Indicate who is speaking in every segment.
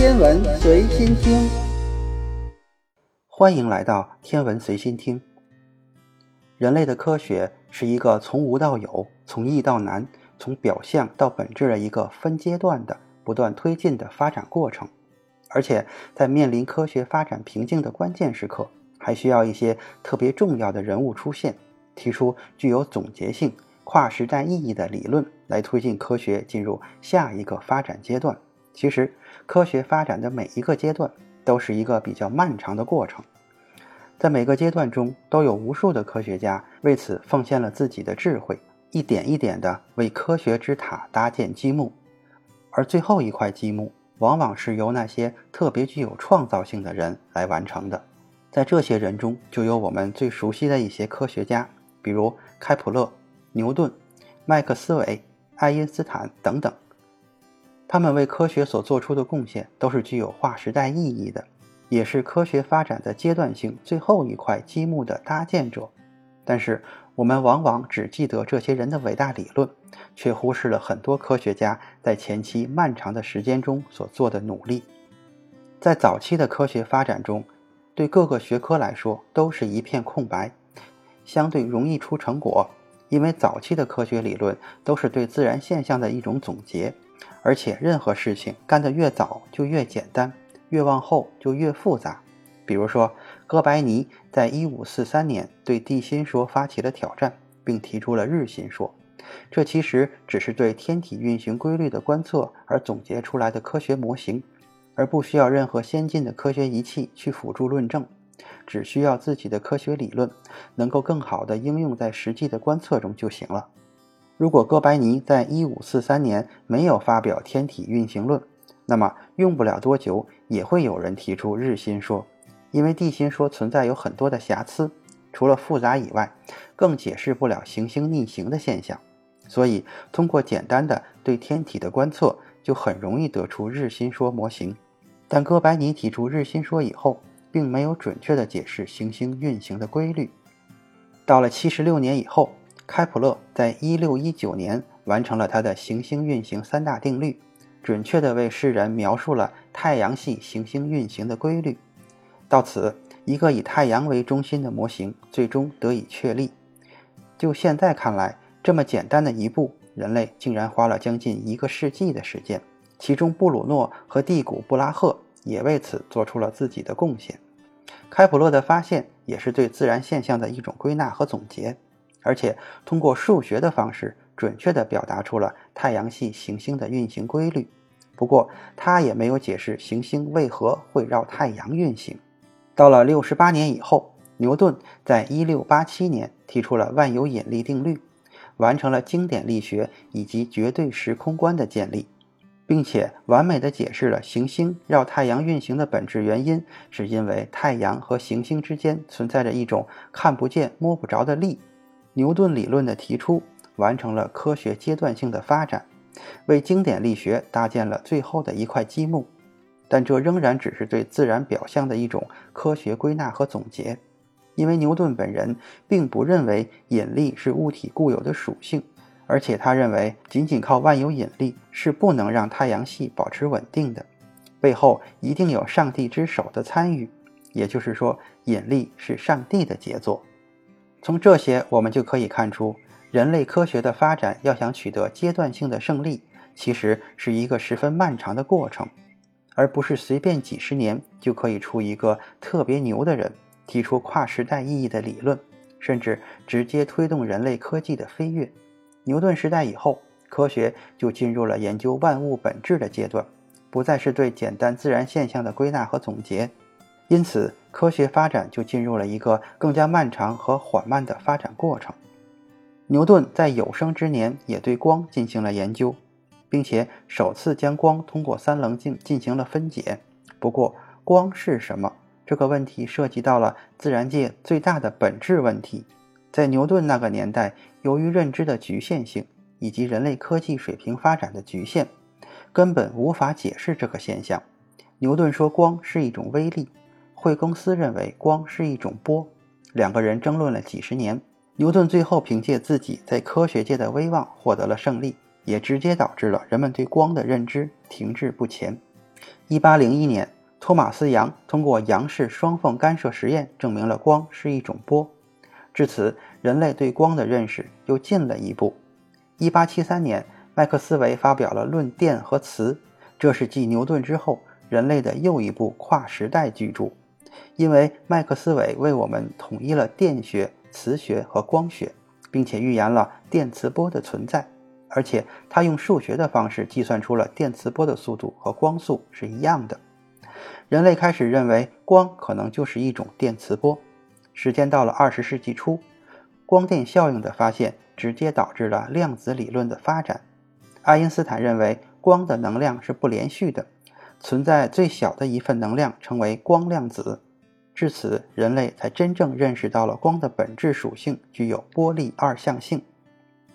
Speaker 1: 天文随心听，
Speaker 2: 欢迎来到天文随心听。人类的科学是一个从无到有、从易到难、从表象到本质的一个分阶段的不断推进的发展过程，而且在面临科学发展瓶颈的关键时刻，还需要一些特别重要的人物出现，提出具有总结性、跨时代意义的理论，来推进科学进入下一个发展阶段。其实，科学发展的每一个阶段都是一个比较漫长的过程，在每个阶段中，都有无数的科学家为此奉献了自己的智慧，一点一点地为科学之塔搭建积木，而最后一块积木，往往是由那些特别具有创造性的人来完成的。在这些人中，就有我们最熟悉的一些科学家，比如开普勒、牛顿、麦克斯韦、爱因斯坦等等。他们为科学所做出的贡献都是具有划时代意义的，也是科学发展的阶段性最后一块积木的搭建者。但是，我们往往只记得这些人的伟大理论，却忽视了很多科学家在前期漫长的时间中所做的努力。在早期的科学发展中，对各个学科来说都是一片空白，相对容易出成果，因为早期的科学理论都是对自然现象的一种总结。而且，任何事情干得越早就越简单，越往后就越复杂。比如说，哥白尼在1543年对地心说发起了挑战，并提出了日心说。这其实只是对天体运行规律的观测而总结出来的科学模型，而不需要任何先进的科学仪器去辅助论证，只需要自己的科学理论能够更好地应用在实际的观测中就行了。如果哥白尼在一五四三年没有发表天体运行论，那么用不了多久也会有人提出日心说，因为地心说存在有很多的瑕疵，除了复杂以外，更解释不了行星逆行的现象，所以通过简单的对天体的观测就很容易得出日心说模型。但哥白尼提出日心说以后，并没有准确的解释行星运行的规律。到了七十六年以后。开普勒在一六一九年完成了他的行星运行三大定律，准确地为世人描述了太阳系行星运行的规律。到此，一个以太阳为中心的模型最终得以确立。就现在看来，这么简单的一步，人类竟然花了将近一个世纪的时间。其中，布鲁诺和蒂古布拉赫也为此做出了自己的贡献。开普勒的发现也是对自然现象的一种归纳和总结。而且通过数学的方式，准确地表达出了太阳系行星的运行规律。不过，他也没有解释行星为何会绕太阳运行。到了六十八年以后，牛顿在一六八七年提出了万有引力定律，完成了经典力学以及绝对时空观的建立，并且完美地解释了行星绕太阳运行的本质原因，是因为太阳和行星之间存在着一种看不见、摸不着的力。牛顿理论的提出，完成了科学阶段性的发展，为经典力学搭建了最后的一块积木。但这仍然只是对自然表象的一种科学归纳和总结，因为牛顿本人并不认为引力是物体固有的属性，而且他认为仅仅靠万有引力是不能让太阳系保持稳定的，背后一定有上帝之手的参与，也就是说，引力是上帝的杰作。从这些，我们就可以看出，人类科学的发展要想取得阶段性的胜利，其实是一个十分漫长的过程，而不是随便几十年就可以出一个特别牛的人，提出跨时代意义的理论，甚至直接推动人类科技的飞跃。牛顿时代以后，科学就进入了研究万物本质的阶段，不再是对简单自然现象的归纳和总结。因此，科学发展就进入了一个更加漫长和缓慢的发展过程。牛顿在有生之年也对光进行了研究，并且首次将光通过三棱镜进行了分解。不过，光是什么这个问题涉及到了自然界最大的本质问题。在牛顿那个年代，由于认知的局限性以及人类科技水平发展的局限，根本无法解释这个现象。牛顿说，光是一种微粒。惠更斯认为光是一种波，两个人争论了几十年。牛顿最后凭借自己在科学界的威望获得了胜利，也直接导致了人们对光的认知停滞不前。一八零一年，托马斯·杨通过杨氏双缝干涉实验证明了光是一种波。至此，人类对光的认识又进了一步。一八七三年，麦克斯韦发表了《论电和磁》，这是继牛顿之后人类的又一部跨时代巨著。因为麦克斯韦为我们统一了电学、磁学和光学，并且预言了电磁波的存在。而且他用数学的方式计算出了电磁波的速度和光速是一样的。人类开始认为光可能就是一种电磁波。时间到了二十世纪初，光电效应的发现直接导致了量子理论的发展。爱因斯坦认为光的能量是不连续的，存在最小的一份能量称为光量子。至此，人类才真正认识到了光的本质属性具有波粒二象性。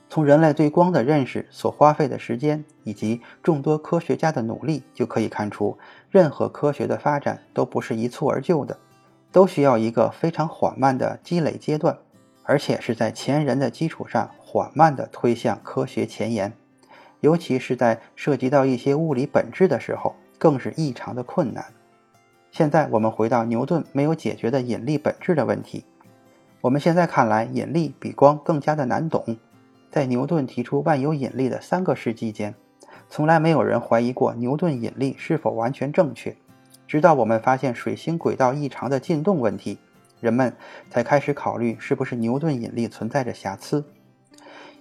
Speaker 2: 从人类对光的认识所花费的时间，以及众多科学家的努力，就可以看出，任何科学的发展都不是一蹴而就的，都需要一个非常缓慢的积累阶段，而且是在前人的基础上缓慢地推向科学前沿。尤其是在涉及到一些物理本质的时候，更是异常的困难。现在我们回到牛顿没有解决的引力本质的问题，我们现在看来，引力比光更加的难懂。在牛顿提出万有引力的三个世纪间，从来没有人怀疑过牛顿引力是否完全正确。直到我们发现水星轨道异常的进动问题，人们才开始考虑是不是牛顿引力存在着瑕疵。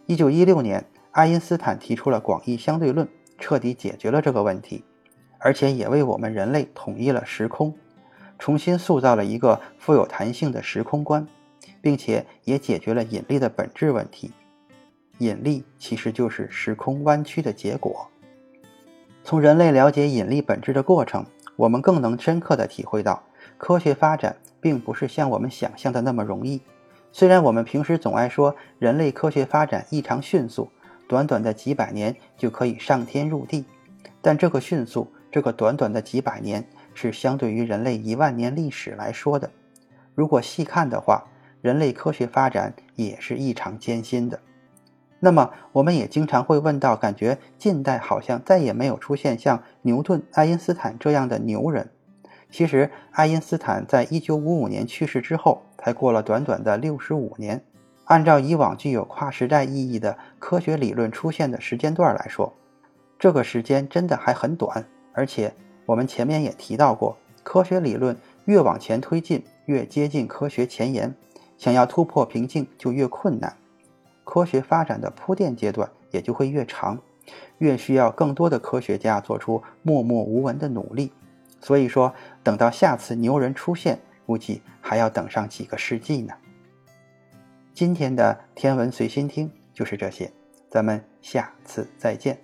Speaker 2: 一九一六年，爱因斯坦提出了广义相对论，彻底解决了这个问题，而且也为我们人类统一了时空，重新塑造了一个富有弹性的时空观，并且也解决了引力的本质问题。引力其实就是时空弯曲的结果。从人类了解引力本质的过程，我们更能深刻地体会到，科学发展并不是像我们想象的那么容易。虽然我们平时总爱说人类科学发展异常迅速，短短的几百年就可以上天入地，但这个迅速，这个短短的几百年，是相对于人类一万年历史来说的。如果细看的话，人类科学发展也是异常艰辛的。那么，我们也经常会问到，感觉近代好像再也没有出现像牛顿、爱因斯坦这样的牛人。其实，爱因斯坦在一九五五年去世之后，才过了短短的六十五年。按照以往具有跨时代意义的科学理论出现的时间段来说，这个时间真的还很短。而且，我们前面也提到过，科学理论越往前推进，越接近科学前沿，想要突破瓶颈就越困难。科学发展的铺垫阶段也就会越长，越需要更多的科学家做出默默无闻的努力。所以说，等到下次牛人出现，估计还要等上几个世纪呢。今天的天文随心听就是这些，咱们下次再见。